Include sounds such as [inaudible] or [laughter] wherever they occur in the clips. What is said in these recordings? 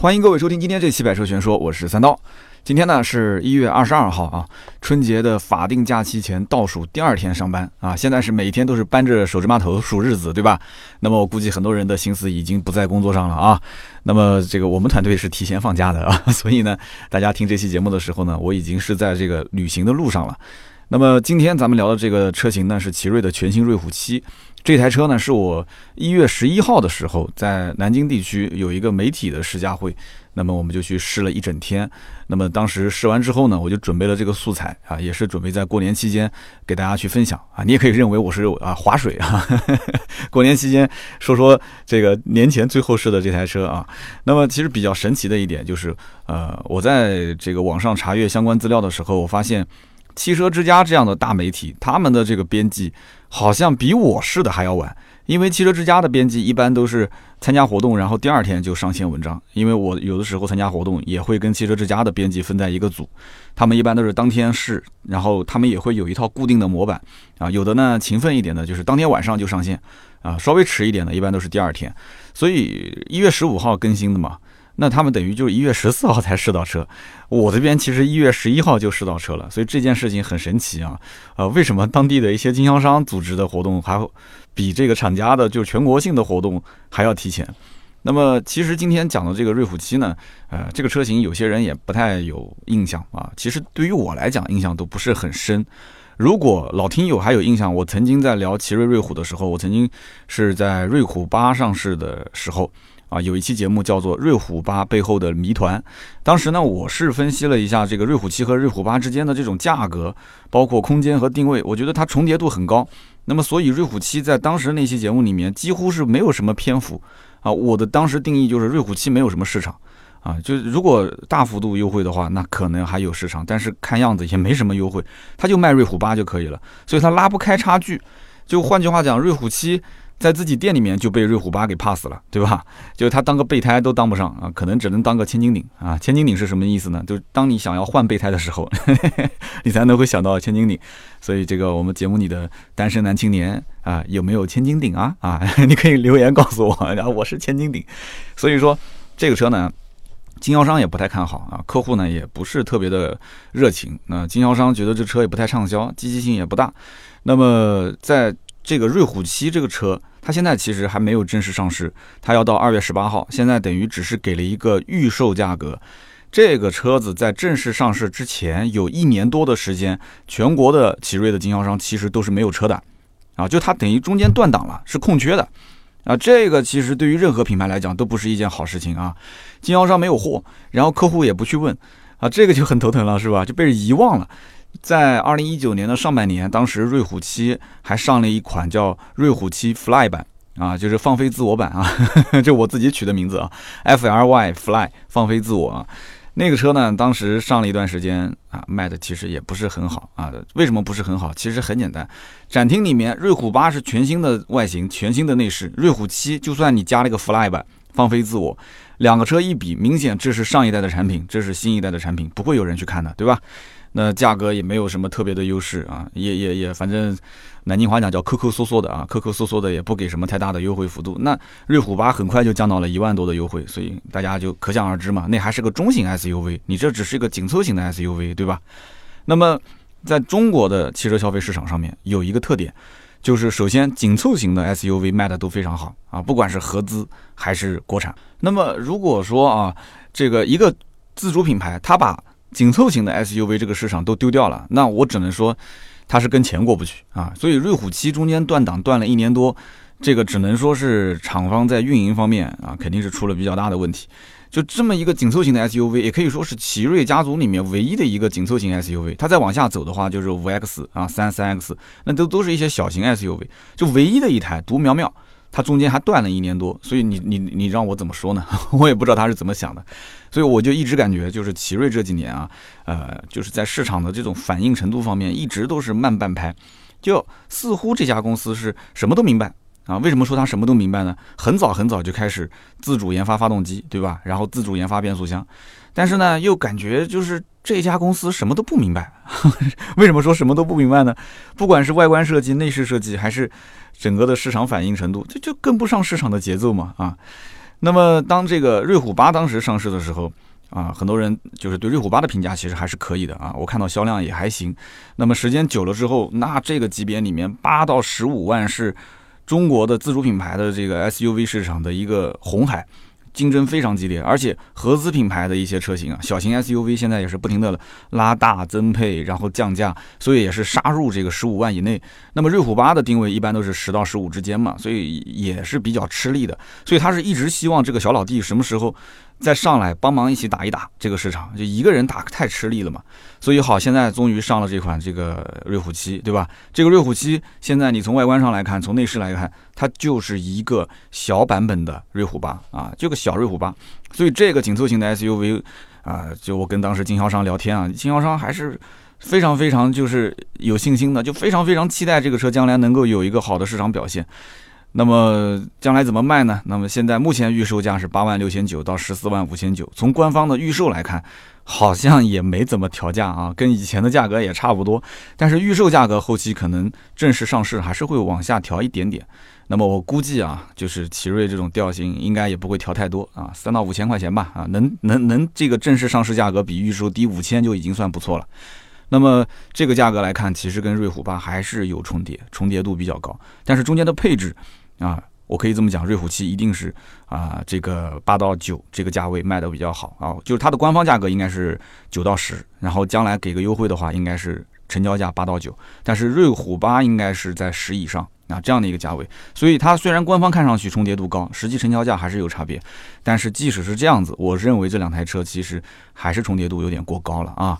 欢迎各位收听今天这期《百车全说》，我是三刀。今天呢是一月二十二号啊，春节的法定假期前倒数第二天上班啊。现在是每天都是搬着手指码头数日子，对吧？那么我估计很多人的心思已经不在工作上了啊。那么这个我们团队是提前放假的啊，所以呢，大家听这期节目的时候呢，我已经是在这个旅行的路上了。那么今天咱们聊的这个车型呢，是奇瑞的全新瑞虎七。这台车呢，是我一月十一号的时候在南京地区有一个媒体的试驾会，那么我们就去试了一整天。那么当时试完之后呢，我就准备了这个素材啊，也是准备在过年期间给大家去分享啊。你也可以认为我是啊划水啊，[laughs] 过年期间说说这个年前最后试的这台车啊。那么其实比较神奇的一点就是，呃，我在这个网上查阅相关资料的时候，我发现汽车之家这样的大媒体，他们的这个编辑。好像比我试的还要晚，因为汽车之家的编辑一般都是参加活动，然后第二天就上线文章。因为我有的时候参加活动也会跟汽车之家的编辑分在一个组，他们一般都是当天试，然后他们也会有一套固定的模板啊。有的呢勤奋一点的，就是当天晚上就上线啊，稍微迟一点的，一般都是第二天。所以一月十五号更新的嘛。那他们等于就是一月十四号才试到车，我这边其实一月十一号就试到车了，所以这件事情很神奇啊！呃，为什么当地的一些经销商组织的活动还比这个厂家的就全国性的活动还要提前？那么其实今天讲的这个瑞虎七呢，呃，这个车型有些人也不太有印象啊。其实对于我来讲，印象都不是很深。如果老听友还有印象，我曾经在聊奇瑞瑞虎的时候，我曾经是在瑞虎八上市的时候。啊，有一期节目叫做《瑞虎八背后的谜团》，当时呢，我是分析了一下这个瑞虎七和瑞虎八之间的这种价格，包括空间和定位，我觉得它重叠度很高。那么，所以瑞虎七在当时那期节目里面几乎是没有什么篇幅啊。我的当时定义就是瑞虎七没有什么市场啊，就如果大幅度优惠的话，那可能还有市场，但是看样子也没什么优惠，它就卖瑞虎八就可以了，所以它拉不开差距。就换句话讲，瑞虎七。在自己店里面就被瑞虎八给 pass 了，对吧？就他当个备胎都当不上啊，可能只能当个千斤顶啊。千斤顶是什么意思呢？就是当你想要换备胎的时候，[laughs] 你才能会想到千斤顶。所以这个我们节目里的单身男青年啊，有没有千斤顶啊？啊，[laughs] 你可以留言告诉我，然后我是千斤顶。所以说这个车呢，经销商也不太看好啊，客户呢也不是特别的热情。那经销商觉得这车也不太畅销，积极性也不大。那么在这个瑞虎七这个车，它现在其实还没有正式上市，它要到二月十八号。现在等于只是给了一个预售价格。这个车子在正式上市之前，有一年多的时间，全国的奇瑞的经销商其实都是没有车的，啊，就它等于中间断档了，是空缺的，啊，这个其实对于任何品牌来讲都不是一件好事情啊。经销商没有货，然后客户也不去问，啊，这个就很头疼了，是吧？就被人遗忘了。在二零一九年的上半年，当时瑞虎七还上了一款叫瑞虎七 Fly 版啊，就是放飞自我版啊，[laughs] 这我自己取的名字啊，F L Y Fly 放飞自我啊。那个车呢，当时上了一段时间啊，卖的其实也不是很好啊。为什么不是很好？其实很简单，展厅里面瑞虎八是全新的外形，全新的内饰，瑞虎七就算你加了一个 Fly 版放飞自我，两个车一比，明显这是上一代的产品，这是新一代的产品，不会有人去看的，对吧？那价格也没有什么特别的优势啊，也也也，反正南京话讲叫抠抠缩缩的啊，抠抠缩缩的也不给什么太大的优惠幅度。那瑞虎八很快就降到了一万多的优惠，所以大家就可想而知嘛，那还是个中型 SUV，你这只是一个紧凑型的 SUV，对吧？那么在中国的汽车消费市场上面有一个特点，就是首先紧凑型的 SUV 卖的都非常好啊，不管是合资还是国产。那么如果说啊，这个一个自主品牌，它把紧凑型的 SUV 这个市场都丢掉了，那我只能说，它是跟钱过不去啊。所以瑞虎七中间断档断了一年多，这个只能说是厂方在运营方面啊，肯定是出了比较大的问题。就这么一个紧凑型的 SUV，也可以说是奇瑞家族里面唯一的一个紧凑型 SUV。它再往下走的话，就是五 X 啊、三三 X，那都都是一些小型 SUV，就唯一的一台独苗苗。它中间还断了一年多，所以你你你让我怎么说呢？[laughs] 我也不知道他是怎么想的，所以我就一直感觉就是奇瑞这几年啊，呃，就是在市场的这种反应程度方面一直都是慢半拍，就似乎这家公司是什么都明白啊。为什么说他什么都明白呢？很早很早就开始自主研发发动机，对吧？然后自主研发变速箱，但是呢，又感觉就是这家公司什么都不明白。[laughs] 为什么说什么都不明白呢？不管是外观设计、内饰设计，还是整个的市场反应程度，这就跟不上市场的节奏嘛啊！那么当这个瑞虎八当时上市的时候，啊，很多人就是对瑞虎八的评价其实还是可以的啊，我看到销量也还行。那么时间久了之后，那这个级别里面八到十五万是中国的自主品牌的这个 SUV 市场的一个红海。竞争非常激烈，而且合资品牌的一些车型啊，小型 SUV 现在也是不停的拉大增配，然后降价，所以也是杀入这个十五万以内。那么瑞虎八的定位一般都是十到十五之间嘛，所以也是比较吃力的。所以他是一直希望这个小老弟什么时候。再上来帮忙一起打一打这个市场，就一个人打太吃力了嘛。所以好，现在终于上了这款这个瑞虎七，对吧？这个瑞虎七现在你从外观上来看，从内饰来看，它就是一个小版本的瑞虎八啊，就个小瑞虎八。所以这个紧凑型的 SUV 啊，就我跟当时经销商聊天啊，经销商还是非常非常就是有信心的，就非常非常期待这个车将来能够有一个好的市场表现。那么将来怎么卖呢？那么现在目前预售价是八万六千九到十四万五千九。从官方的预售来看，好像也没怎么调价啊，跟以前的价格也差不多。但是预售价格后期可能正式上市还是会往下调一点点。那么我估计啊，就是奇瑞这种调性应该也不会调太多啊，三到五千块钱吧啊，能能能这个正式上市价格比预售低五千就已经算不错了。那么这个价格来看，其实跟瑞虎八还是有重叠，重叠度比较高，但是中间的配置。啊，我可以这么讲，瑞虎七一定是啊，这个八到九这个价位卖的比较好啊，就是它的官方价格应该是九到十，然后将来给个优惠的话，应该是成交价八到九，但是瑞虎八应该是在十以上啊这样的一个价位，所以它虽然官方看上去重叠度高，实际成交价还是有差别，但是即使是这样子，我认为这两台车其实还是重叠度有点过高了啊。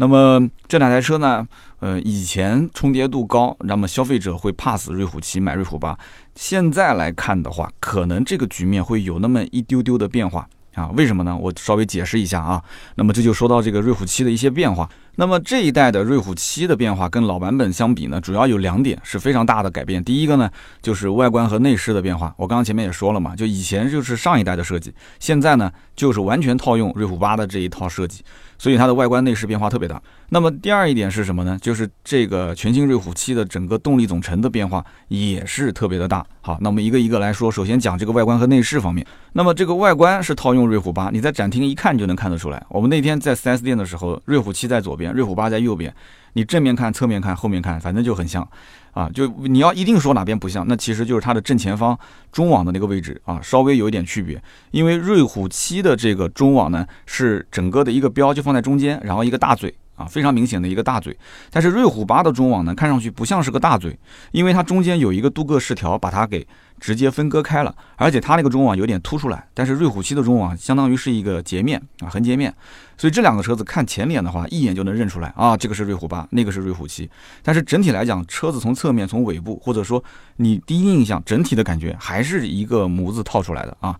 那么这两台车呢？呃，以前重叠度高，那么消费者会 pass 瑞虎七买瑞虎八。现在来看的话，可能这个局面会有那么一丢丢的变化啊？为什么呢？我稍微解释一下啊。那么这就说到这个瑞虎七的一些变化。那么这一代的瑞虎七的变化跟老版本相比呢，主要有两点是非常大的改变。第一个呢，就是外观和内饰的变化。我刚刚前面也说了嘛，就以前就是上一代的设计，现在呢就是完全套用瑞虎八的这一套设计。所以它的外观内饰变化特别大。那么第二一点是什么呢？就是这个全新瑞虎七的整个动力总成的变化也是特别的大。好，那我们一个一个来说。首先讲这个外观和内饰方面。那么这个外观是套用瑞虎八，你在展厅一看就能看得出来。我们那天在 4S 店的时候，瑞虎七在左边，瑞虎八在右边。你正面看、侧面看、后面看，反正就很像。啊，就你要一定说哪边不像，那其实就是它的正前方中网的那个位置啊，稍微有一点区别。因为瑞虎七的这个中网呢，是整个的一个标就放在中间，然后一个大嘴啊，非常明显的一个大嘴。但是瑞虎八的中网呢，看上去不像是个大嘴，因为它中间有一个镀铬饰条把它给。直接分割开了，而且它那个中网有点凸出来，但是瑞虎七的中网相当于是一个截面啊，横截面，所以这两个车子看前脸的话，一眼就能认出来啊，这个是瑞虎八，那个是瑞虎七。但是整体来讲，车子从侧面、从尾部，或者说你第一印象整体的感觉，还是一个模子套出来的啊。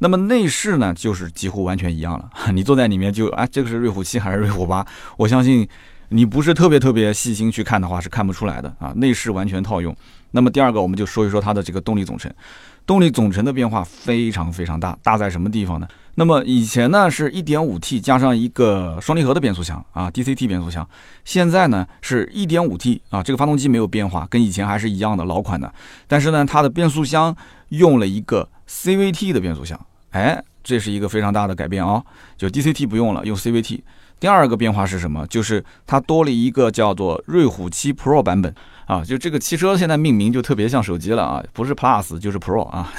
那么内饰呢，就是几乎完全一样了，你坐在里面就啊，这个是瑞虎七还是瑞虎八？我相信你不是特别特别细心去看的话，是看不出来的啊，内饰完全套用。那么第二个，我们就说一说它的这个动力总成。动力总成的变化非常非常大，大在什么地方呢？那么以前呢是一点五 T 加上一个双离合的变速箱啊，DCT 变速箱。现在呢是一点五 T 啊，这个发动机没有变化，跟以前还是一样的老款的。但是呢，它的变速箱用了一个 CVT 的变速箱，哎，这是一个非常大的改变啊，就 DCT 不用了，用 CVT。第二个变化是什么？就是它多了一个叫做瑞虎七 Pro 版本。啊，就这个汽车现在命名就特别像手机了啊，不是 Plus 就是 Pro 啊，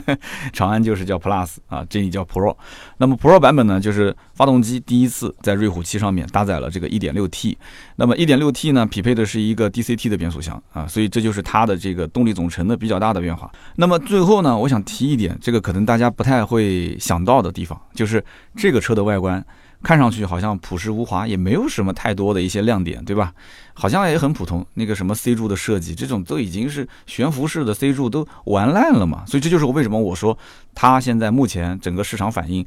[laughs] 长安就是叫 Plus 啊，这里叫 Pro。那么 Pro 版本呢，就是发动机第一次在瑞虎七上面搭载了这个 1.6T，那么 1.6T 呢匹配的是一个 DCT 的变速箱啊，所以这就是它的这个动力总成的比较大的变化。那么最后呢，我想提一点，这个可能大家不太会想到的地方，就是这个车的外观。看上去好像朴实无华，也没有什么太多的一些亮点，对吧？好像也很普通。那个什么 C 柱的设计，这种都已经是悬浮式的 C 柱都玩烂了嘛。所以这就是我为什么我说它现在目前整个市场反应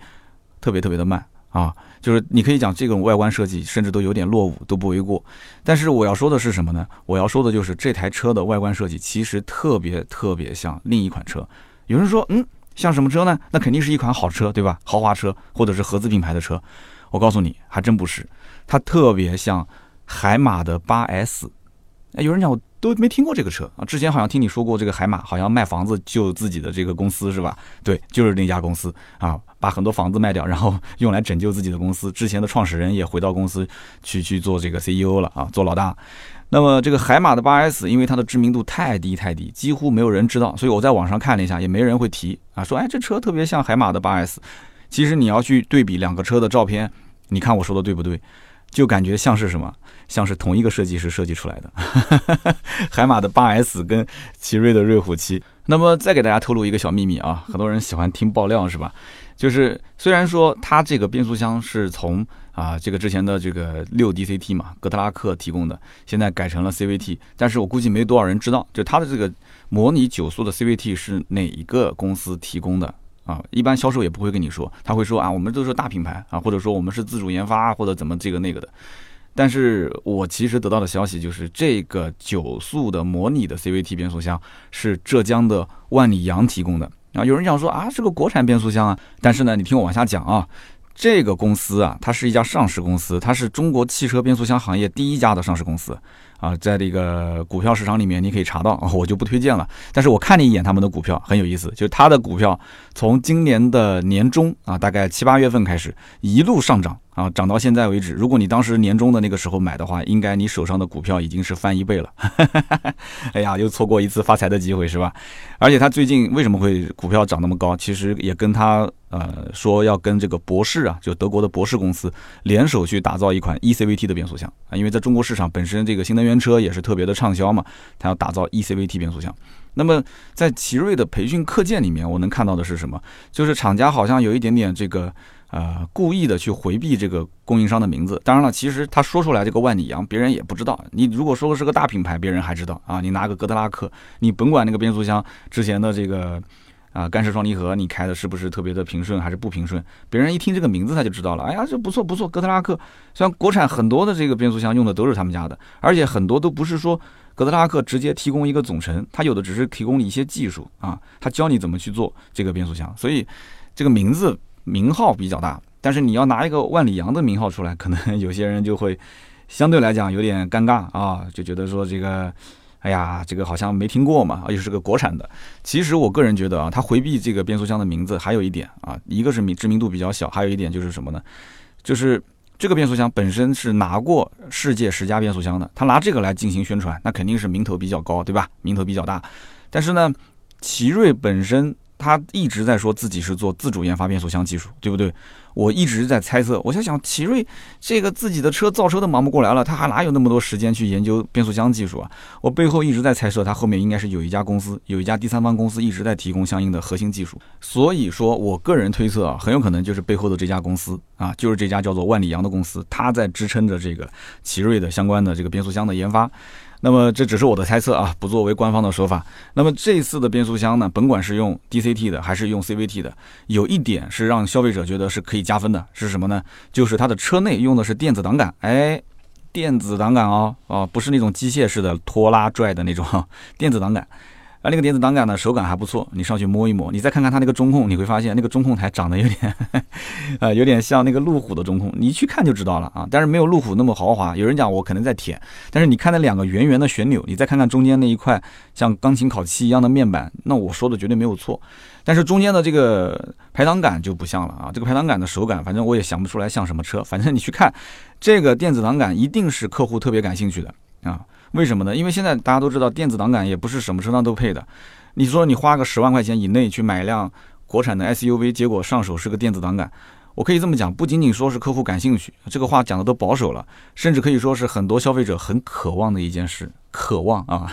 特别特别的慢啊。就是你可以讲这种外观设计甚至都有点落伍都不为过。但是我要说的是什么呢？我要说的就是这台车的外观设计其实特别特别像另一款车。有人说，嗯，像什么车呢？那肯定是一款好车，对吧？豪华车或者是合资品牌的车。我告诉你，还真不是，它特别像海马的八 S。哎，有人讲我都没听过这个车啊。之前好像听你说过这个海马，好像卖房子救自己的这个公司是吧？对，就是那家公司啊，把很多房子卖掉，然后 [laughs] 用来拯救自己的公司。之前的创始人也回到公司去去做这个 CEO 了啊，做老大。那么这个海马的八 S，因为它的知名度太低太低，几乎没有人知道，所以我在网上看了一下，也没人会提啊，说哎这车特别像海马的八 S。其实你要去对比两个车的照片，你看我说的对不对？就感觉像是什么，像是同一个设计师设计出来的。[laughs] 海马的八 S 跟奇瑞的瑞虎七。那么再给大家透露一个小秘密啊，很多人喜欢听爆料是吧？就是虽然说它这个变速箱是从啊这个之前的这个六 DCT 嘛，哥特拉克提供的，现在改成了 CVT，但是我估计没多少人知道，就它的这个模拟九速的 CVT 是哪一个公司提供的。啊，一般销售也不会跟你说，他会说啊，我们都是大品牌啊，或者说我们是自主研发或者怎么这个那个的。但是我其实得到的消息就是，这个九速的模拟的 CVT 变速箱是浙江的万里扬提供的啊。有人讲说啊，是个国产变速箱啊，但是呢，你听我往下讲啊，这个公司啊，它是一家上市公司，它是中国汽车变速箱行业第一家的上市公司。啊，在这个股票市场里面，你可以查到，我就不推荐了。但是我看了一眼他们的股票，很有意思，就是他的股票从今年的年中啊，大概七八月份开始一路上涨。啊，涨到现在为止，如果你当时年终的那个时候买的话，应该你手上的股票已经是翻一倍了。[laughs] 哎呀，又错过一次发财的机会，是吧？而且他最近为什么会股票涨那么高？其实也跟他呃说要跟这个博世啊，就德国的博世公司联手去打造一款 eCVT 的变速箱啊，因为在中国市场本身这个新能源车也是特别的畅销嘛，他要打造 eCVT 变速箱。那么在奇瑞的培训课件里面，我能看到的是什么？就是厂家好像有一点点这个。呃，故意的去回避这个供应商的名字。当然了，其实他说出来这个万里扬，别人也不知道。你如果说的是个大品牌，别人还知道啊。你拿个哥特拉克，你甭管那个变速箱之前的这个啊干式双离合，你开的是不是特别的平顺还是不平顺，别人一听这个名字他就知道了。哎呀，这不错不错，哥特拉克。虽然国产很多的这个变速箱用的都是他们家的，而且很多都不是说哥特拉克直接提供一个总成，他有的只是提供你一些技术啊，他教你怎么去做这个变速箱。所以这个名字。名号比较大，但是你要拿一个万里扬的名号出来，可能有些人就会相对来讲有点尴尬啊，就觉得说这个，哎呀，这个好像没听过嘛，又是个国产的。其实我个人觉得啊，他回避这个变速箱的名字，还有一点啊，一个是名知名度比较小，还有一点就是什么呢？就是这个变速箱本身是拿过世界十佳变速箱的，他拿这个来进行宣传，那肯定是名头比较高，对吧？名头比较大。但是呢，奇瑞本身。他一直在说自己是做自主研发变速箱技术，对不对？我一直在猜测，我在想，奇瑞这个自己的车造车都忙不过来了，他还哪有那么多时间去研究变速箱技术啊？我背后一直在猜测，他后面应该是有一家公司，有一家第三方公司一直在提供相应的核心技术。所以说我个人推测啊，很有可能就是背后的这家公司啊，就是这家叫做万里扬的公司，他在支撑着这个奇瑞的相关的这个变速箱的研发。那么这只是我的猜测啊，不作为官方的说法。那么这次的变速箱呢，甭管是用 DCT 的还是用 CVT 的，有一点是让消费者觉得是可以加分的，是什么呢？就是它的车内用的是电子档杆，哎，电子档杆哦，哦，不是那种机械式的拖拉拽的那种 [laughs] 电子档杆。啊，那个电子档杆呢，手感还不错。你上去摸一摸，你再看看它那个中控，你会发现那个中控台长得有点，呃，有点像那个路虎的中控。你去看就知道了啊。但是没有路虎那么豪华。有人讲我可能在舔，但是你看那两个圆圆的旋钮，你再看看中间那一块像钢琴烤漆一样的面板，那我说的绝对没有错。但是中间的这个排挡杆就不像了啊。这个排挡杆的手感，反正我也想不出来像什么车。反正你去看这个电子档杆，一定是客户特别感兴趣的啊。为什么呢？因为现在大家都知道，电子挡杆也不是什么车上都配的。你说你花个十万块钱以内去买一辆国产的 SUV，结果上手是个电子挡杆，我可以这么讲，不仅仅说是客户感兴趣，这个话讲的都保守了，甚至可以说是很多消费者很渴望的一件事，渴望啊。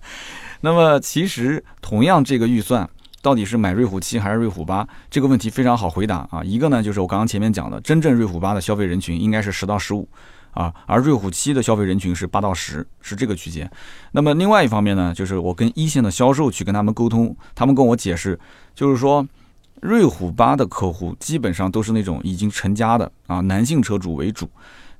[laughs] 那么其实同样这个预算，到底是买瑞虎七还是瑞虎八，这个问题非常好回答啊。一个呢就是我刚刚前面讲的，真正瑞虎八的消费人群应该是十到十五。啊，而瑞虎七的消费人群是八到十，是这个区间。那么另外一方面呢，就是我跟一线的销售去跟他们沟通，他们跟我解释，就是说，瑞虎八的客户基本上都是那种已经成家的啊，男性车主为主，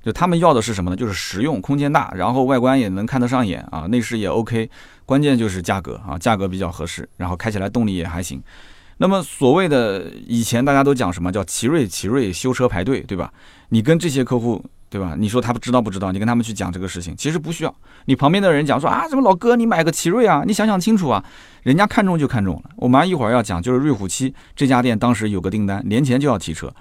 就他们要的是什么呢？就是实用，空间大，然后外观也能看得上眼啊，内饰也 OK，关键就是价格啊，价格比较合适，然后开起来动力也还行。那么所谓的以前大家都讲什么叫奇瑞奇瑞修车排队，对吧？你跟这些客户。对吧？你说他不知道不知道？你跟他们去讲这个事情，其实不需要。你旁边的人讲说啊，什么老哥，你买个奇瑞啊？你想想清楚啊，人家看中就看中了。我们一会儿要讲，就是瑞虎七这家店当时有个订单，年前就要提车，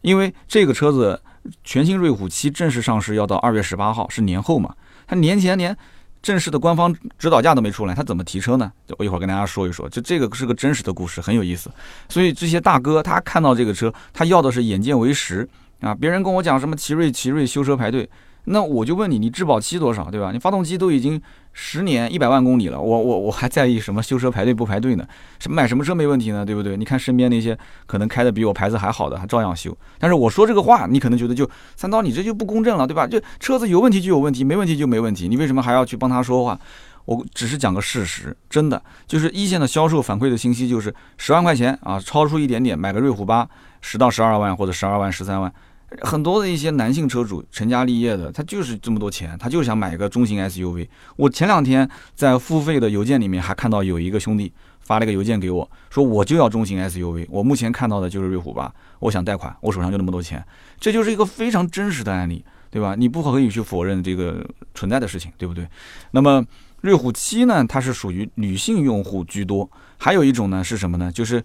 因为这个车子全新瑞虎七正式上市要到二月十八号，是年后嘛？他年前连正式的官方指导价都没出来，他怎么提车呢？我一会儿跟大家说一说，就这个是个真实的故事，很有意思。所以这些大哥他看到这个车，他要的是眼见为实啊。别人跟我讲什么奇瑞，奇瑞修车排队。那我就问你，你质保期多少，对吧？你发动机都已经十年一百万公里了，我我我还在意什么修车排队不排队呢？什么买什么车没问题呢？对不对？你看身边那些可能开的比我牌子还好的，还照样修。但是我说这个话，你可能觉得就三刀，你这就不公正了，对吧？就车子有问题就有问题，没问题就没问题，你为什么还要去帮他说话？我只是讲个事实，真的就是一线的销售反馈的信息就是十万块钱啊，超出一点点买个瑞虎八，十到十二万或者十二万十三万。很多的一些男性车主成家立业的，他就是这么多钱，他就是想买一个中型 SUV。我前两天在付费的邮件里面还看到有一个兄弟发了一个邮件给我，说我就要中型 SUV。我目前看到的就是瑞虎八，我想贷款，我手上就那么多钱，这就是一个非常真实的案例，对吧？你不可以去否认这个存在的事情，对不对？那么瑞虎七呢，它是属于女性用户居多，还有一种呢是什么呢？就是。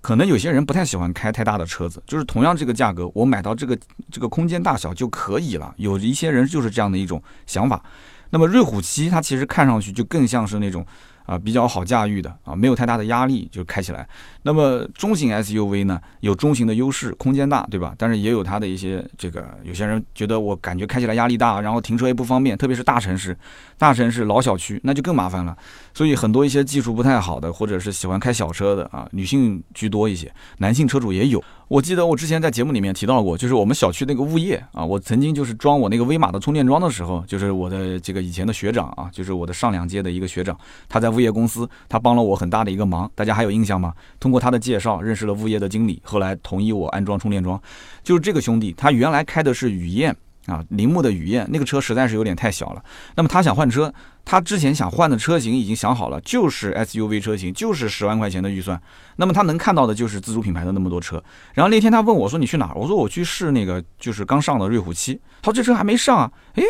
可能有些人不太喜欢开太大的车子，就是同样这个价格，我买到这个这个空间大小就可以了。有一些人就是这样的一种想法。那么瑞虎七它其实看上去就更像是那种。啊，比较好驾驭的啊，没有太大的压力就开起来。那么中型 SUV 呢，有中型的优势，空间大，对吧？但是也有它的一些这个，有些人觉得我感觉开起来压力大，然后停车也不方便，特别是大城市、大城市老小区，那就更麻烦了。所以很多一些技术不太好的，或者是喜欢开小车的啊，女性居多一些，男性车主也有。我记得我之前在节目里面提到过，就是我们小区那个物业啊，我曾经就是装我那个威马的充电桩的时候，就是我的这个以前的学长啊，就是我的上两届的一个学长，他在物业公司，他帮了我很大的一个忙，大家还有印象吗？通过他的介绍认识了物业的经理，后来同意我安装充电桩，就是这个兄弟，他原来开的是雨燕。啊，铃木的雨燕那个车实在是有点太小了。那么他想换车，他之前想换的车型已经想好了，就是 SUV 车型，就是十万块钱的预算。那么他能看到的就是自主品牌的那么多车。然后那天他问我说：“你去哪儿？”我说：“我去试那个，就是刚上的瑞虎七。”他说：“这车还没上啊。”诶，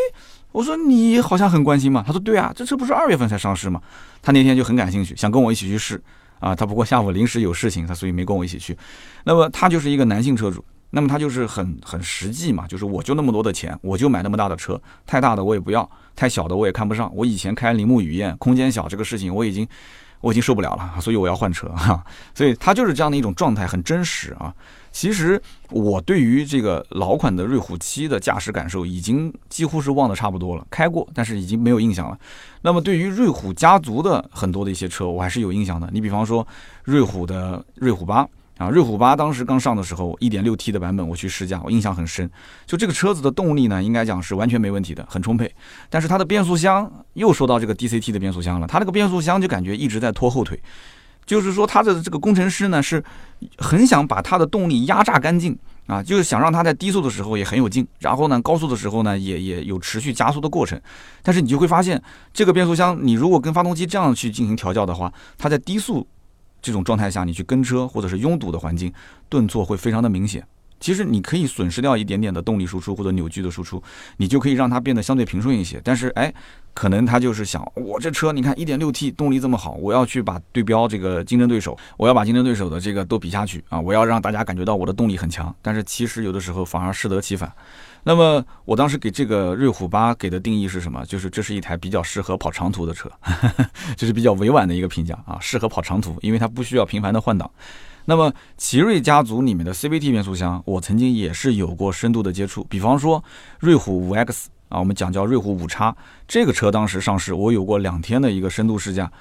我说：“你好像很关心嘛。”他说：“对啊，这车不是二月份才上市吗？”他那天就很感兴趣，想跟我一起去试。啊，他不过下午临时有事情，他所以没跟我一起去。那么他就是一个男性车主。那么它就是很很实际嘛，就是我就那么多的钱，我就买那么大的车，太大的我也不要，太小的我也看不上。我以前开铃木雨燕，空间小这个事情我已经我已经受不了了，所以我要换车哈。[laughs] 所以他就是这样的一种状态，很真实啊。其实我对于这个老款的瑞虎七的驾驶感受已经几乎是忘得差不多了，开过，但是已经没有印象了。那么对于瑞虎家族的很多的一些车，我还是有印象的。你比方说瑞虎的瑞虎八。啊，瑞虎八当时刚上的时候，一点六 T 的版本我去试驾，我印象很深。就这个车子的动力呢，应该讲是完全没问题的，很充沛。但是它的变速箱又说到这个 DCT 的变速箱了，它那个变速箱就感觉一直在拖后腿。就是说，它的这个工程师呢是很想把它的动力压榨干净啊，就是想让它在低速的时候也很有劲，然后呢高速的时候呢也也有持续加速的过程。但是你就会发现，这个变速箱你如果跟发动机这样去进行调教的话，它在低速。这种状态下，你去跟车或者是拥堵的环境，顿挫会非常的明显。其实你可以损失掉一点点的动力输出或者扭矩的输出，你就可以让它变得相对平顺一些。但是，哎，可能他就是想，我这车你看 1.6T 动力这么好，我要去把对标这个竞争对手，我要把竞争对手的这个都比下去啊！我要让大家感觉到我的动力很强。但是其实有的时候反而适得其反。那么我当时给这个瑞虎八给的定义是什么？就是这是一台比较适合跑长途的车，[laughs] 这是比较委婉的一个评价啊，适合跑长途，因为它不需要频繁的换挡。那么奇瑞家族里面的 CVT 变速箱，我曾经也是有过深度的接触。比方说瑞虎五 X 啊，我们讲叫瑞虎五叉这个车，当时上市，我有过两天的一个深度试驾。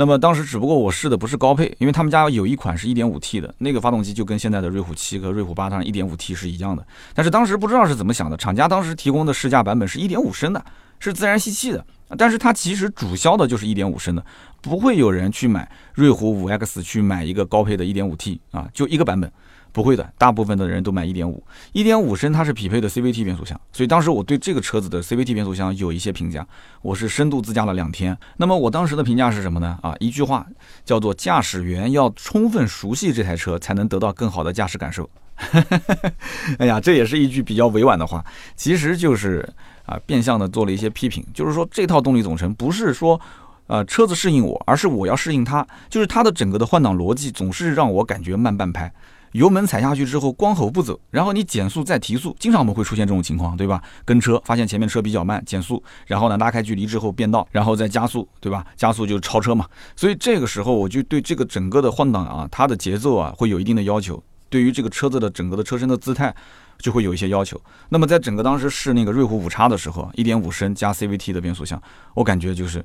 那么当时只不过我试的不是高配，因为他们家有一款是 1.5T 的那个发动机，就跟现在的瑞虎7和瑞虎8上 1.5T 是一样的。但是当时不知道是怎么想的，厂家当时提供的试驾版本是1.5升的，是自然吸气的。但是它其实主销的就是1.5升的，不会有人去买瑞虎 5X 去买一个高配的 1.5T 啊，就一个版本。不会的，大部分的人都买一点五，一点五升它是匹配的 CVT 变速箱，所以当时我对这个车子的 CVT 变速箱有一些评价。我是深度自驾了两天，那么我当时的评价是什么呢？啊，一句话叫做驾驶员要充分熟悉这台车，才能得到更好的驾驶感受。[laughs] 哎呀，这也是一句比较委婉的话，其实就是啊，变相的做了一些批评，就是说这套动力总成不是说呃车子适应我，而是我要适应它，就是它的整个的换挡逻辑总是让我感觉慢半拍。油门踩下去之后，光吼不走，然后你减速再提速，经常我们会出现这种情况，对吧？跟车发现前面车比较慢，减速，然后呢拉开距离之后变道，然后再加速，对吧？加速就超车嘛。所以这个时候我就对这个整个的换挡啊，它的节奏啊会有一定的要求，对于这个车子的整个的车身的姿态就会有一些要求。那么在整个当时试那个瑞虎五叉的时候，一点五升加 CVT 的变速箱，我感觉就是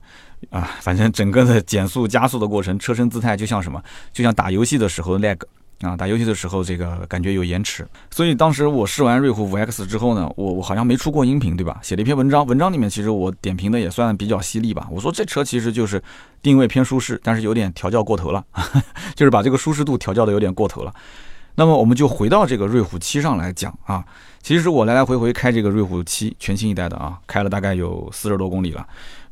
啊，反正整个的减速加速的过程，车身姿态就像什么，就像打游戏的时候 lag。啊，打游戏的时候这个感觉有延迟，所以当时我试完瑞虎五 X 之后呢，我我好像没出过音频，对吧？写了一篇文章，文章里面其实我点评的也算比较犀利吧。我说这车其实就是定位偏舒适，但是有点调教过头了，[laughs] 就是把这个舒适度调教的有点过头了。那么我们就回到这个瑞虎七上来讲啊，其实我来来回回开这个瑞虎七全新一代的啊，开了大概有四十多公里了。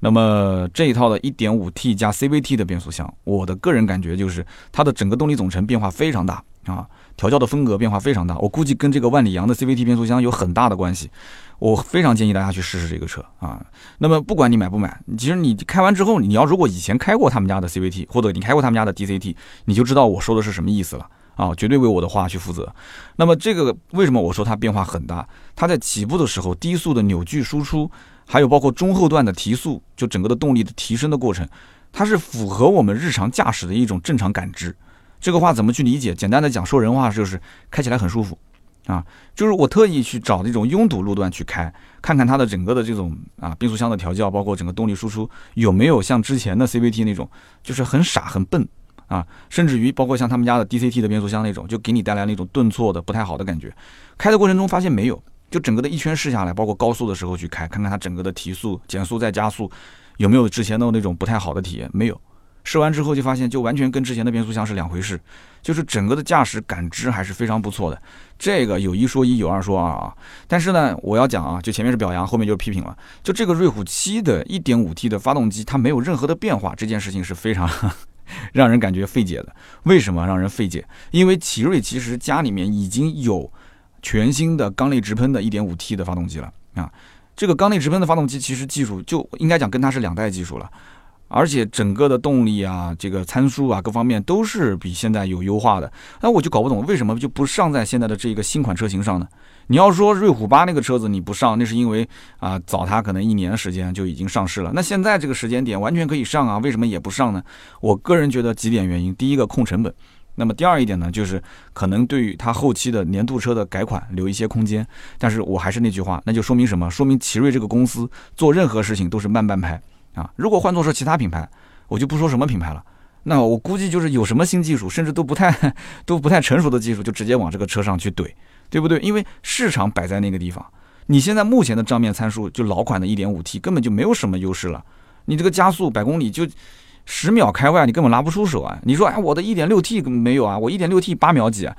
那么这一套的 1.5T 加 CVT 的变速箱，我的个人感觉就是它的整个动力总成变化非常大啊，调教的风格变化非常大，我估计跟这个万里扬的 CVT 变速箱有很大的关系。我非常建议大家去试试这个车啊。那么不管你买不买，其实你开完之后，你要如果以前开过他们家的 CVT，或者你开过他们家的 DCT，你就知道我说的是什么意思了啊，绝对为我的话去负责。那么这个为什么我说它变化很大？它在起步的时候低速的扭矩输出。还有包括中后段的提速，就整个的动力的提升的过程，它是符合我们日常驾驶的一种正常感知。这个话怎么去理解？简单的讲，说人话就是开起来很舒服啊。就是我特意去找那种拥堵路段去开，看看它的整个的这种啊变速箱的调教，包括整个动力输出有没有像之前的 CVT 那种，就是很傻很笨啊，甚至于包括像他们家的 DCT 的变速箱那种，就给你带来那种顿挫的不太好的感觉。开的过程中发现没有。就整个的一圈试下来，包括高速的时候去开，看看它整个的提速、减速再加速，有没有之前的那种不太好的体验？没有。试完之后就发现，就完全跟之前的变速箱是两回事，就是整个的驾驶感知还是非常不错的。这个有一说一，有二说二啊。但是呢，我要讲啊，就前面是表扬，后面就是批评了。就这个瑞虎七的 1.5T 的发动机，它没有任何的变化，这件事情是非常 [laughs] 让人感觉费解的。为什么让人费解？因为奇瑞其实家里面已经有。全新的缸内直喷的 1.5T 的发动机了啊！这个缸内直喷的发动机其实技术就应该讲跟它是两代技术了，而且整个的动力啊、这个参数啊各方面都是比现在有优化的。那我就搞不懂为什么就不上在现在的这个新款车型上呢？你要说瑞虎八那个车子你不上，那是因为啊早它可能一年时间就已经上市了。那现在这个时间点完全可以上啊，为什么也不上呢？我个人觉得几点原因，第一个控成本。那么第二一点呢，就是可能对于它后期的年度车的改款留一些空间。但是我还是那句话，那就说明什么？说明奇瑞这个公司做任何事情都是慢半拍啊。如果换作是其他品牌，我就不说什么品牌了，那我估计就是有什么新技术，甚至都不太 [laughs] 都不太成熟的技术，就直接往这个车上去怼，对不对？因为市场摆在那个地方，你现在目前的账面参数就老款的 1.5T 根本就没有什么优势了，你这个加速百公里就。十秒开外，你根本拉不出手啊！你说，哎，我的一点六 T 没有啊？我一点六 T 八秒几啊？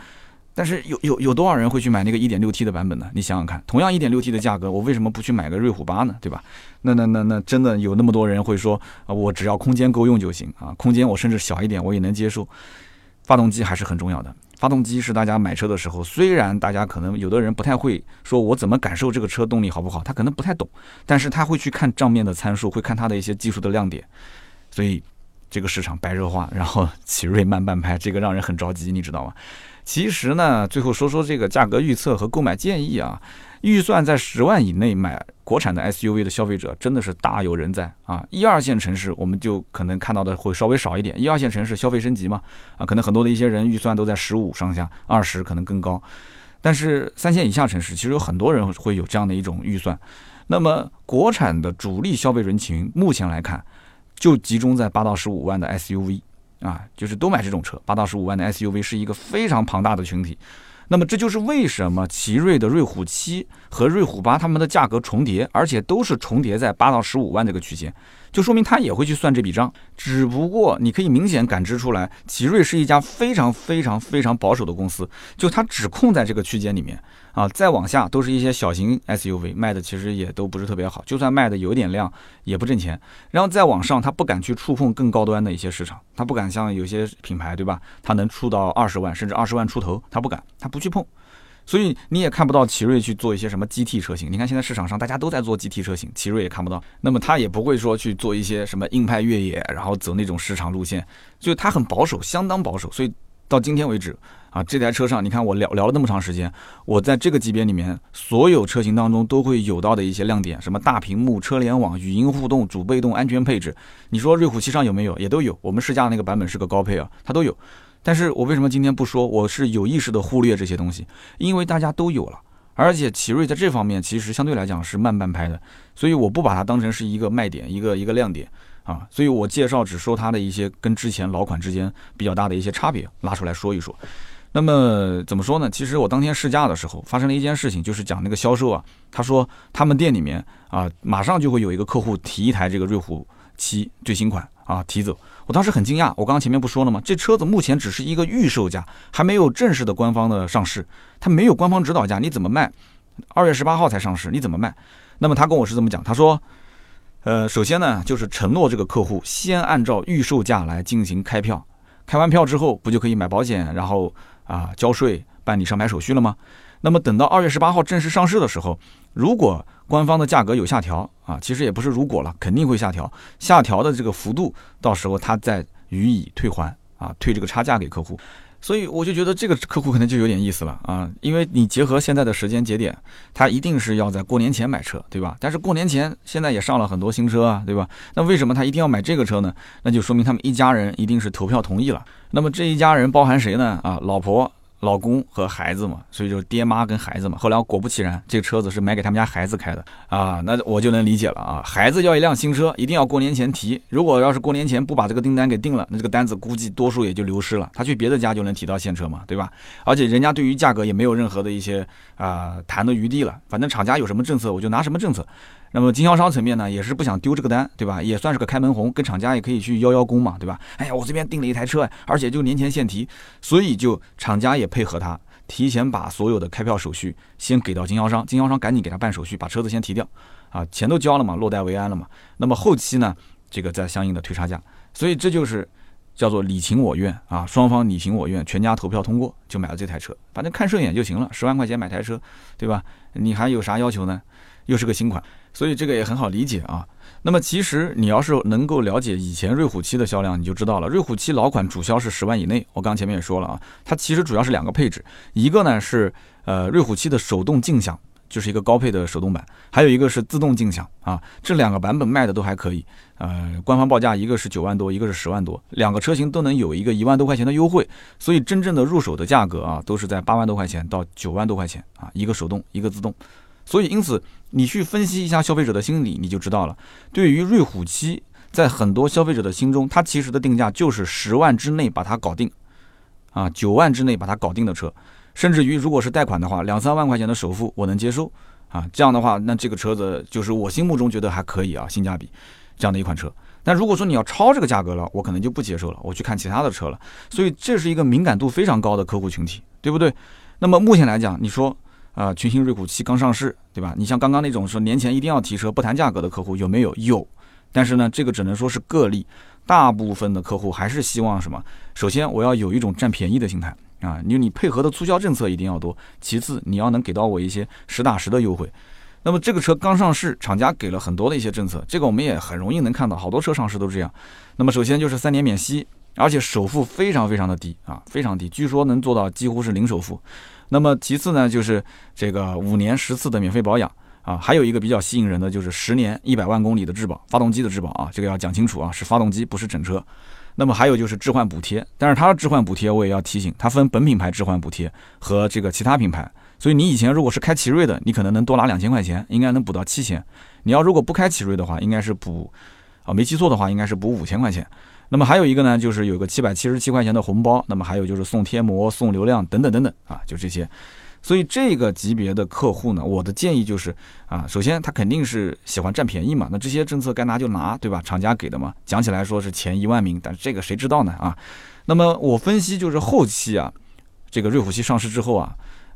但是有有有多少人会去买那个一点六 T 的版本呢？你想想看，同样一点六 T 的价格，我为什么不去买个瑞虎八呢？对吧？那那那那真的有那么多人会说，啊，我只要空间够用就行啊，空间我甚至小一点我也能接受。发动机还是很重要的，发动机是大家买车的时候，虽然大家可能有的人不太会说，我怎么感受这个车动力好不好？他可能不太懂，但是他会去看账面的参数，会看它的一些技术的亮点，所以。这个市场白热化，然后奇瑞慢半拍，这个让人很着急，你知道吗？其实呢，最后说说这个价格预测和购买建议啊，预算在十万以内买国产的 SUV 的消费者真的是大有人在啊！一二线城市我们就可能看到的会稍微少一点，一二线城市消费升级嘛，啊，可能很多的一些人预算都在十五上下，二十可能更高。但是三线以下城市其实有很多人会有这样的一种预算。那么国产的主力消费人群目前来看。就集中在八到十五万的 SUV 啊，就是都买这种车。八到十五万的 SUV 是一个非常庞大的群体。那么这就是为什么奇瑞的瑞虎七和瑞虎八它们的价格重叠，而且都是重叠在八到十五万这个区间。就说明他也会去算这笔账，只不过你可以明显感知出来，奇瑞是一家非常非常非常保守的公司，就它只控在这个区间里面啊，再往下都是一些小型 SUV，卖的其实也都不是特别好，就算卖的有点量也不挣钱。然后再往上，它不敢去触碰更高端的一些市场，它不敢像有些品牌对吧，它能出到二十万甚至二十万出头，它不敢，它不去碰。所以你也看不到奇瑞去做一些什么 GT 车型。你看现在市场上大家都在做 GT 车型，奇瑞也看不到。那么它也不会说去做一些什么硬派越野，然后走那种市场路线，就它很保守，相当保守。所以到今天为止啊，这台车上你看我聊聊了那么长时间，我在这个级别里面所有车型当中都会有到的一些亮点，什么大屏幕、车联网、语音互动、主被动安全配置，你说瑞虎七上有没有？也都有。我们试驾那个版本是个高配啊，它都有。但是我为什么今天不说？我是有意识的忽略这些东西，因为大家都有了，而且奇瑞在这方面其实相对来讲是慢半拍的，所以我不把它当成是一个卖点，一个一个亮点啊，所以我介绍只说它的一些跟之前老款之间比较大的一些差别，拉出来说一说。那么怎么说呢？其实我当天试驾的时候发生了一件事情，就是讲那个销售啊，他说他们店里面啊，马上就会有一个客户提一台这个瑞虎七最新款啊提走。我当时很惊讶，我刚刚前面不说了吗？这车子目前只是一个预售价，还没有正式的官方的上市，它没有官方指导价，你怎么卖？二月十八号才上市，你怎么卖？那么他跟我是这么讲，他说，呃，首先呢，就是承诺这个客户先按照预售价来进行开票，开完票之后不就可以买保险，然后啊交税、办理上牌手续了吗？那么等到二月十八号正式上市的时候，如果官方的价格有下调啊，其实也不是如果了，肯定会下调。下调的这个幅度，到时候他再予以退还啊，退这个差价给客户。所以我就觉得这个客户可能就有点意思了啊，因为你结合现在的时间节点，他一定是要在过年前买车，对吧？但是过年前现在也上了很多新车啊，对吧？那为什么他一定要买这个车呢？那就说明他们一家人一定是投票同意了。那么这一家人包含谁呢？啊，老婆。老公和孩子嘛，所以就是爹妈跟孩子嘛。后来果不其然，这个车子是买给他们家孩子开的啊，那我就能理解了啊。孩子要一辆新车，一定要过年前提。如果要是过年前不把这个订单给定了，那这个单子估计多数也就流失了。他去别的家就能提到现车嘛，对吧？而且人家对于价格也没有任何的一些啊谈的余地了。反正厂家有什么政策，我就拿什么政策。那么经销商层面呢，也是不想丢这个单，对吧？也算是个开门红，跟厂家也可以去邀邀功嘛，对吧？哎呀，我这边订了一台车，而且就年前现提，所以就厂家也配合他，提前把所有的开票手续先给到经销商，经销商赶紧给他办手续，把车子先提掉，啊，钱都交了嘛，落袋为安了嘛。那么后期呢，这个再相应的退差价，所以这就是叫做你情我愿啊，双方你情我愿，全家投票通过就买了这台车，反正看顺眼就行了，十万块钱买台车，对吧？你还有啥要求呢？又是个新款。所以这个也很好理解啊。那么其实你要是能够了解以前瑞虎七的销量，你就知道了。瑞虎七老款主销是十万以内。我刚前面也说了啊，它其实主要是两个配置，一个呢是呃瑞虎七的手动静响，就是一个高配的手动版，还有一个是自动静响啊。这两个版本卖的都还可以。呃，官方报价一个是九万多，一个是十万多，两个车型都能有一个一万多块钱的优惠。所以真正的入手的价格啊，都是在八万多块钱到九万多块钱啊，一个手动，一个自动。所以因此。你去分析一下消费者的心理，你就知道了。对于瑞虎七，在很多消费者的心中，它其实的定价就是十万之内把它搞定，啊，九万之内把它搞定的车，甚至于如果是贷款的话，两三万块钱的首付我能接受，啊，这样的话，那这个车子就是我心目中觉得还可以啊，性价比这样的一款车。但如果说你要超这个价格了，我可能就不接受了，我去看其他的车了。所以这是一个敏感度非常高的客户群体，对不对？那么目前来讲，你说。啊，全新瑞虎七刚上市，对吧？你像刚刚那种说年前一定要提车不谈价格的客户有没有？有，但是呢，这个只能说是个例，大部分的客户还是希望什么？首先，我要有一种占便宜的心态啊，你你配合的促销政策一定要多。其次，你要能给到我一些实打实的优惠。那么这个车刚上市，厂家给了很多的一些政策，这个我们也很容易能看到，好多车上市都是这样。那么首先就是三年免息，而且首付非常非常的低啊，非常低，据说能做到几乎是零首付。那么其次呢，就是这个五年十次的免费保养啊，还有一个比较吸引人的就是十年一百万公里的质保，发动机的质保啊，这个要讲清楚啊，是发动机不是整车。那么还有就是置换补贴，但是它的置换补贴我也要提醒，它分本品牌置换补贴和这个其他品牌，所以你以前如果是开奇瑞的，你可能能多拿两千块钱，应该能补到七千。你要如果不开奇瑞的话，应该是补啊，没记错的话应该是补五千块钱。那么还有一个呢，就是有个七百七十七块钱的红包，那么还有就是送贴膜、送流量等等等等啊，就这些。所以这个级别的客户呢，我的建议就是啊，首先他肯定是喜欢占便宜嘛，那这些政策该拿就拿，对吧？厂家给的嘛，讲起来说是前一万名，但是这个谁知道呢啊？那么我分析就是后期啊，这个瑞虎七上市之后啊，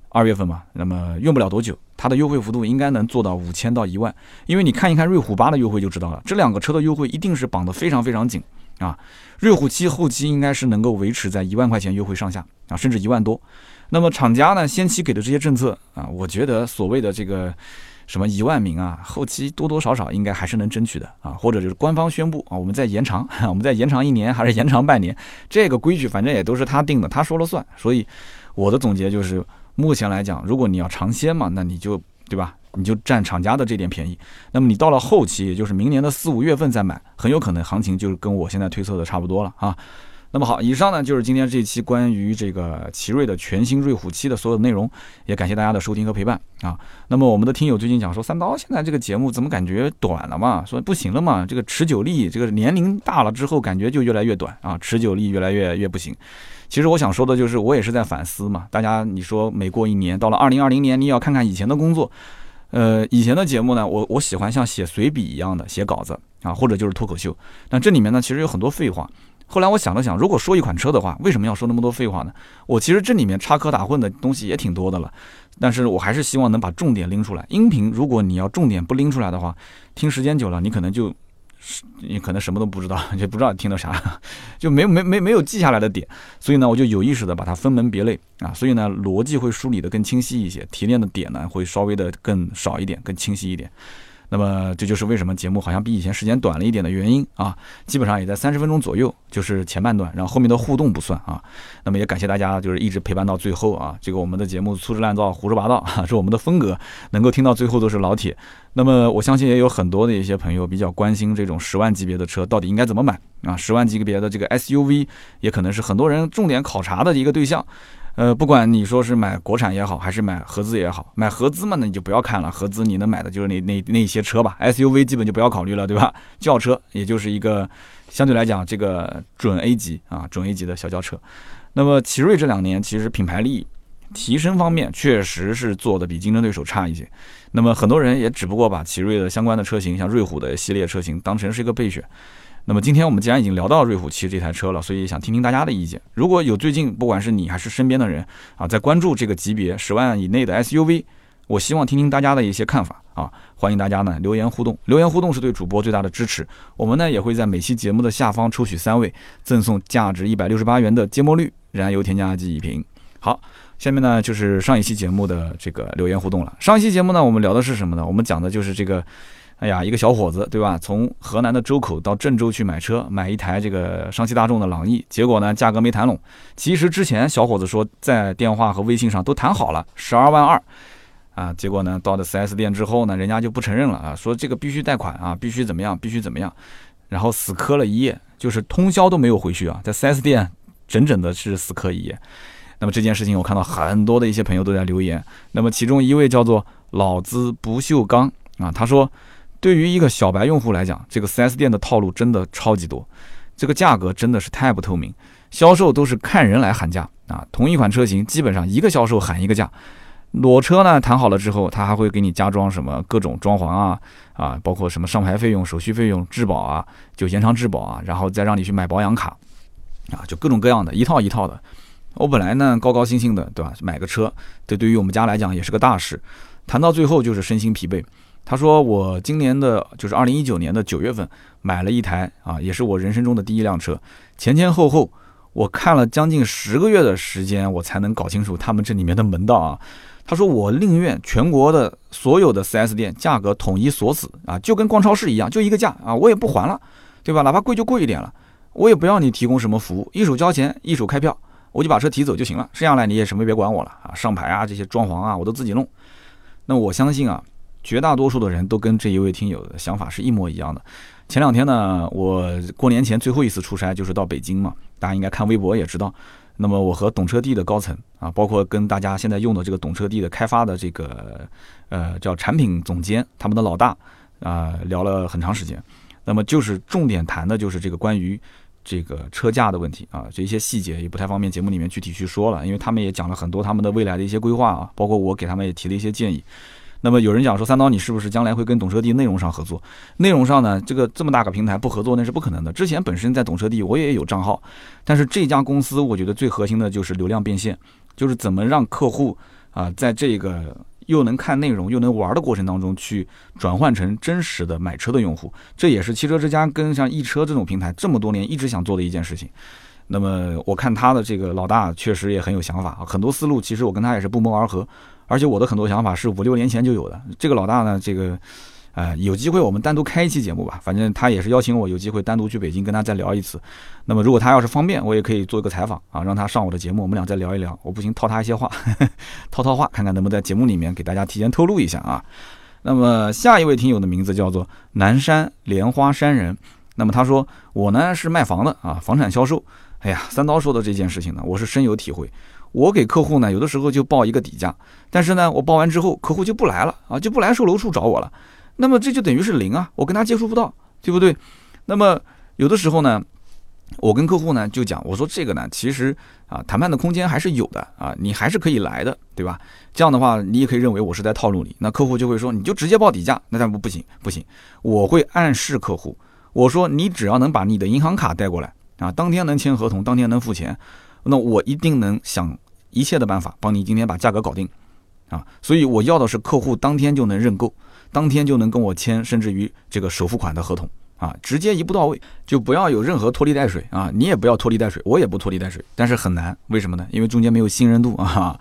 二月份嘛，那么用不了多久，它的优惠幅度应该能做到五千到一万，因为你看一看瑞虎八的优惠就知道了，这两个车的优惠一定是绑得非常非常紧。啊，瑞虎七后期应该是能够维持在一万块钱优惠上下啊，甚至一万多。那么厂家呢，先期给的这些政策啊，我觉得所谓的这个什么一万名啊，后期多多少少应该还是能争取的啊，或者就是官方宣布啊，我们再延长，[laughs] 我们再延长一年还是延长半年，这个规矩反正也都是他定的，他说了算。所以我的总结就是，目前来讲，如果你要尝鲜嘛，那你就对吧？你就占厂家的这点便宜。那么你到了后期，也就是明年的四五月份再买，很有可能行情就是跟我现在推测的差不多了啊。那么好，以上呢就是今天这期关于这个奇瑞的全新瑞虎七的所有内容，也感谢大家的收听和陪伴啊。那么我们的听友最近讲说，三刀现在这个节目怎么感觉短了嘛？说不行了嘛？这个持久力，这个年龄大了之后感觉就越来越短啊，持久力越来越越不行。其实我想说的就是，我也是在反思嘛。大家你说每过一年，到了二零二零年，你也要看看以前的工作。呃，以前的节目呢，我我喜欢像写随笔一样的写稿子啊，或者就是脱口秀。那这里面呢，其实有很多废话。后来我想了想，如果说一款车的话，为什么要说那么多废话呢？我其实这里面插科打诨的东西也挺多的了，但是我还是希望能把重点拎出来。音频如果你要重点不拎出来的话，听时间久了，你可能就，你可能什么都不知道，[laughs] 就不知道听的啥，就没没没没有记下来的点。所以呢，我就有意识的把它分门别类啊，所以呢，逻辑会梳理的更清晰一些，提炼的点呢会稍微的更少一点，更清晰一点。那么这就是为什么节目好像比以前时间短了一点的原因啊，基本上也在三十分钟左右，就是前半段，然后后面的互动不算啊。那么也感谢大家，就是一直陪伴到最后啊。这个我们的节目粗制滥造、胡说八道啊，是我们的风格，能够听到最后都是老铁。那么我相信也有很多的一些朋友比较关心这种十万级别的车到底应该怎么买啊，十万级别的这个 SUV 也可能是很多人重点考察的一个对象。呃，不管你说是买国产也好，还是买合资也好，买合资嘛，那你就不要看了。合资你能买的就是那那那些车吧，SUV 基本就不要考虑了，对吧？轿车也就是一个相对来讲这个准 A 级啊，准 A 级的小轿车。那么奇瑞这两年其实品牌力提升方面确实是做的比竞争对手差一些。那么很多人也只不过把奇瑞的相关的车型，像瑞虎的系列车型当成是一个备选。那么今天我们既然已经聊到瑞虎七这台车了，所以想听听大家的意见。如果有最近不管是你还是身边的人啊，在关注这个级别十万以内的 SUV，我希望听听大家的一些看法啊，欢迎大家呢留言互动，留言互动是对主播最大的支持。我们呢也会在每期节目的下方抽取三位，赠送价值一百六十八元的芥末绿燃油添加剂一瓶。好，下面呢就是上一期节目的这个留言互动了。上一期节目呢我们聊的是什么呢？我们讲的就是这个。哎呀，一个小伙子，对吧？从河南的周口到郑州去买车，买一台这个上汽大众的朗逸，结果呢，价格没谈拢。其实之前小伙子说在电话和微信上都谈好了，十二万二，啊，结果呢，到了 4S 店之后呢，人家就不承认了啊，说这个必须贷款啊，必须怎么样，必须怎么样，然后死磕了一夜，就是通宵都没有回去啊，在 4S 店整整的是死磕一夜。那么这件事情，我看到很多的一些朋友都在留言，那么其中一位叫做老子不锈钢啊，他说。对于一个小白用户来讲，这个 4S 店的套路真的超级多，这个价格真的是太不透明，销售都是看人来喊价啊。同一款车型，基本上一个销售喊一个价，裸车呢谈好了之后，他还会给你加装什么各种装潢啊啊，包括什么上牌费用、手续费用、质保啊，就延长质保啊，然后再让你去买保养卡啊，就各种各样的一套一套的。我本来呢高高兴兴的，对吧？买个车，这对于我们家来讲也是个大事，谈到最后就是身心疲惫。他说：“我今年的就是二零一九年的九月份买了一台啊，也是我人生中的第一辆车。前前后后我看了将近十个月的时间，我才能搞清楚他们这里面的门道啊。”他说：“我宁愿全国的所有的 4S 店价格统一锁死啊，就跟逛超市一样，就一个价啊，我也不还了，对吧？哪怕贵就贵一点了，我也不要你提供什么服务，一手交钱一手开票，我就把车提走就行了。剩下来你也什么也别管我了啊，上牌啊这些装潢啊我都自己弄。那我相信啊。”绝大多数的人都跟这一位听友的想法是一模一样的。前两天呢，我过年前最后一次出差就是到北京嘛，大家应该看微博也知道。那么我和懂车帝的高层啊，包括跟大家现在用的这个懂车帝的开发的这个呃叫产品总监，他们的老大啊聊了很长时间。那么就是重点谈的就是这个关于这个车价的问题啊，这一些细节也不太方便节目里面具体去说了，因为他们也讲了很多他们的未来的一些规划啊，包括我给他们也提了一些建议。那么有人讲说三刀，你是不是将来会跟懂车帝内容上合作？内容上呢，这个这么大个平台不合作那是不可能的。之前本身在懂车帝我也有账号，但是这家公司我觉得最核心的就是流量变现，就是怎么让客户啊在这个又能看内容又能玩的过程当中去转换成真实的买车的用户。这也是汽车之家跟像易车这种平台这么多年一直想做的一件事情。那么我看他的这个老大确实也很有想法啊，很多思路其实我跟他也是不谋而合，而且我的很多想法是五六年前就有的。这个老大呢，这个，呃，有机会我们单独开一期节目吧，反正他也是邀请我有机会单独去北京跟他再聊一次。那么如果他要是方便，我也可以做一个采访啊，让他上我的节目，我们俩再聊一聊。我不行套他一些话，[laughs] 套套话，看看能不能在节目里面给大家提前透露一下啊。那么下一位听友的名字叫做南山莲花山人，那么他说我呢是卖房的啊，房产销售。哎呀，三刀说的这件事情呢，我是深有体会。我给客户呢，有的时候就报一个底价，但是呢，我报完之后，客户就不来了啊，就不来售楼处找我了。那么这就等于是零啊，我跟他接触不到，对不对？那么有的时候呢，我跟客户呢就讲，我说这个呢，其实啊，谈判的空间还是有的啊，你还是可以来的，对吧？这样的话，你也可以认为我是在套路你。那客户就会说，你就直接报底价，那但不不行不行，我会暗示客户，我说你只要能把你的银行卡带过来。啊，当天能签合同，当天能付钱，那我一定能想一切的办法帮你今天把价格搞定，啊，所以我要的是客户当天就能认购，当天就能跟我签，甚至于这个首付款的合同，啊，直接一步到位，就不要有任何拖泥带水啊，你也不要拖泥带水，我也不拖泥带水，但是很难，为什么呢？因为中间没有信任度 [laughs] 啊。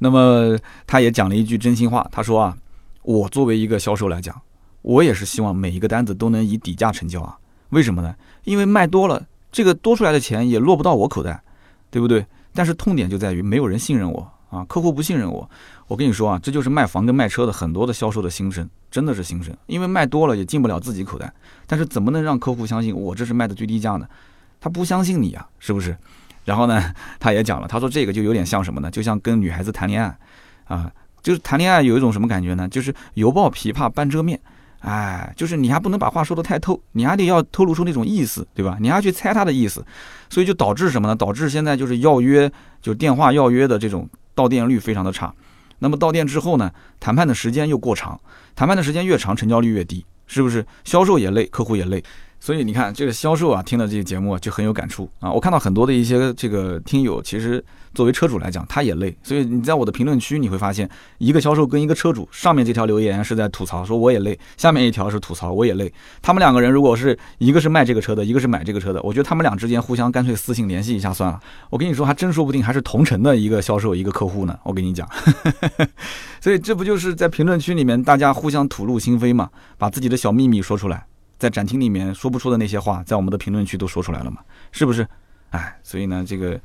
那么他也讲了一句真心话，他说啊，我作为一个销售来讲，我也是希望每一个单子都能以底价成交啊，为什么呢？因为卖多了。这个多出来的钱也落不到我口袋，对不对？但是痛点就在于没有人信任我啊，客户不信任我。我跟你说啊，这就是卖房跟卖车的很多的销售的心声，真的是心声。因为卖多了也进不了自己口袋，但是怎么能让客户相信我这是卖的最低价呢？他不相信你啊，是不是？然后呢，[laughs] 他也讲了，他说这个就有点像什么呢？就像跟女孩子谈恋爱啊，就是谈恋爱有一种什么感觉呢？就是犹抱琵琶半遮面。哎，就是你还不能把话说得太透，你还得要透露出那种意思，对吧？你还去猜他的意思，所以就导致什么呢？导致现在就是要约，就电话要约的这种到店率非常的差。那么到店之后呢，谈判的时间又过长，谈判的时间越长，成交率越低，是不是？销售也累，客户也累。所以你看，这个销售啊，听了这个节目就很有感触啊。我看到很多的一些这个听友，其实作为车主来讲，他也累。所以你在我的评论区你会发现，一个销售跟一个车主，上面这条留言是在吐槽，说我也累；下面一条是吐槽，我也累。他们两个人如果是一个是卖这个车的，一个是买这个车的，我觉得他们俩之间互相干脆私信联系一下算了。我跟你说，还真说不定还是同城的一个销售一个客户呢。我跟你讲，[laughs] 所以这不就是在评论区里面大家互相吐露心扉嘛，把自己的小秘密说出来。在展厅里面说不出的那些话，在我们的评论区都说出来了嘛？是不是？哎，所以呢，这个，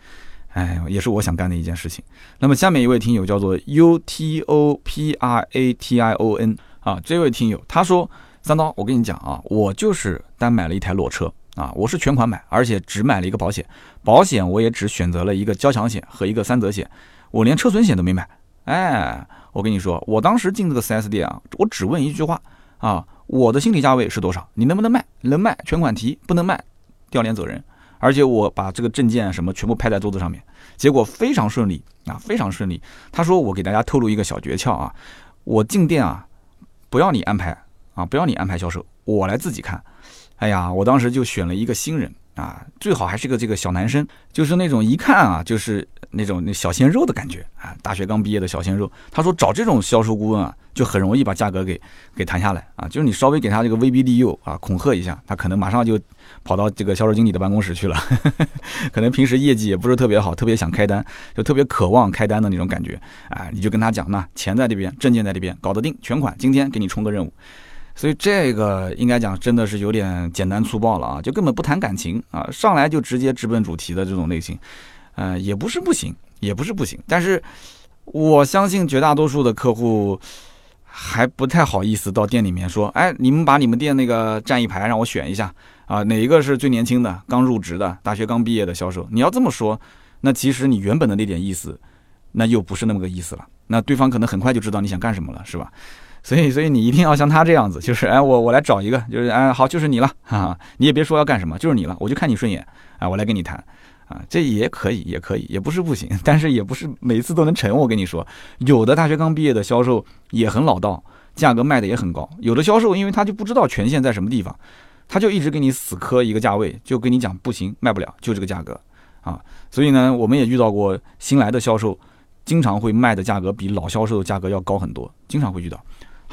哎，也是我想干的一件事情。那么下面一位听友叫做 U T O P R A T I O N 啊，这位听友他说：“三刀，我跟你讲啊，我就是单买了一台裸车啊，我是全款买，而且只买了一个保险，保险我也只选择了一个交强险和一个三责险，我连车损险都没买。哎，我跟你说，我当时进这个 4S 店啊，我只问一句话啊。”我的心理价位是多少？你能不能卖？能卖全款提，不能卖掉脸走人。而且我把这个证件什么全部拍在桌子上面，结果非常顺利啊，非常顺利。他说我给大家透露一个小诀窍啊，我进店啊，不要你安排啊，不要你安排销售，我来自己看。哎呀，我当时就选了一个新人。啊，最好还是个这个小男生，就是那种一看啊，就是那种那小鲜肉的感觉啊，大学刚毕业的小鲜肉。他说找这种销售顾问啊，就很容易把价格给给谈下来啊，就是你稍微给他这个威逼利诱啊，恐吓一下，他可能马上就跑到这个销售经理的办公室去了。[laughs] 可能平时业绩也不是特别好，特别想开单，就特别渴望开单的那种感觉啊，你就跟他讲，那钱在这边，证件在这边，搞得定，全款，今天给你冲个任务。所以这个应该讲真的是有点简单粗暴了啊，就根本不谈感情啊，上来就直接直奔主题的这种类型，呃，也不是不行，也不是不行，但是我相信绝大多数的客户还不太好意思到店里面说，哎，你们把你们店那个站一排让我选一下啊，哪一个是最年轻的，刚入职的，大学刚毕业的销售？你要这么说，那其实你原本的那点意思，那又不是那么个意思了，那对方可能很快就知道你想干什么了，是吧？所以，所以你一定要像他这样子，就是哎，我我来找一个，就是哎，好，就是你了，哈，你也别说要干什么，就是你了，我就看你顺眼，啊，我来跟你谈，啊，这也可以，也可以，也不是不行，但是也不是每次都能成。我跟你说，有的大学刚毕业的销售也很老道，价格卖的也很高。有的销售，因为他就不知道权限在什么地方，他就一直给你死磕一个价位，就跟你讲不行，卖不了，就这个价格，啊，所以呢，我们也遇到过新来的销售，经常会卖的价格比老销售的价格要高很多，经常会遇到。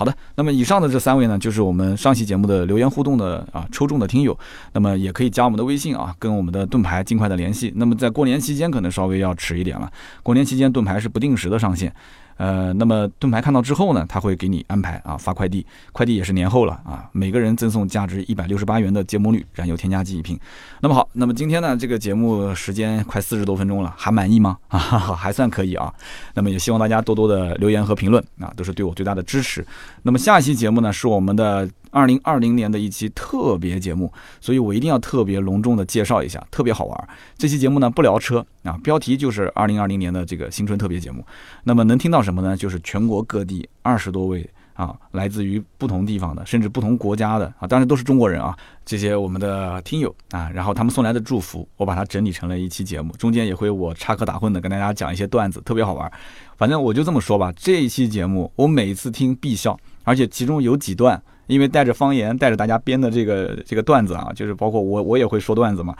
好的，那么以上的这三位呢，就是我们上期节目的留言互动的啊抽中的听友，那么也可以加我们的微信啊，跟我们的盾牌尽快的联系。那么在过年期间可能稍微要迟一点了，过年期间盾牌是不定时的上线。呃，那么盾牌看到之后呢，他会给你安排啊发快递，快递也是年后了啊，每个人赠送价值一百六十八元的芥末绿燃油添加剂一瓶。那么好，那么今天呢，这个节目时间快四十多分钟了，还满意吗？啊，还算可以啊。那么也希望大家多多的留言和评论啊，都是对我最大的支持。那么下一期节目呢，是我们的。二零二零年的一期特别节目，所以我一定要特别隆重的介绍一下，特别好玩。这期节目呢不聊车啊，标题就是二零二零年的这个新春特别节目。那么能听到什么呢？就是全国各地二十多位啊，来自于不同地方的，甚至不同国家的啊，当然都是中国人啊，这些我们的听友啊，然后他们送来的祝福，我把它整理成了一期节目，中间也会我插科打诨的跟大家讲一些段子，特别好玩。反正我就这么说吧，这一期节目我每一次听必笑，而且其中有几段。因为带着方言，带着大家编的这个这个段子啊，就是包括我我也会说段子嘛，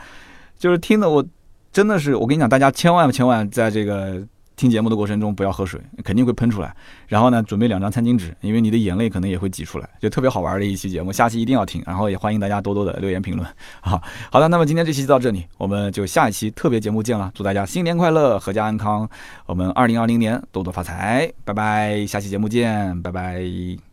就是听的我真的是，我跟你讲，大家千万千万在这个听节目的过程中不要喝水，肯定会喷出来。然后呢，准备两张餐巾纸，因为你的眼泪可能也会挤出来，就特别好玩的一期节目，下期一定要听。然后也欢迎大家多多的留言评论 [laughs] 啊。好的，那么今天这期就到这里，我们就下一期特别节目见了。祝大家新年快乐，阖家安康，我们二零二零年多多发财，拜拜，下期节目见，拜拜。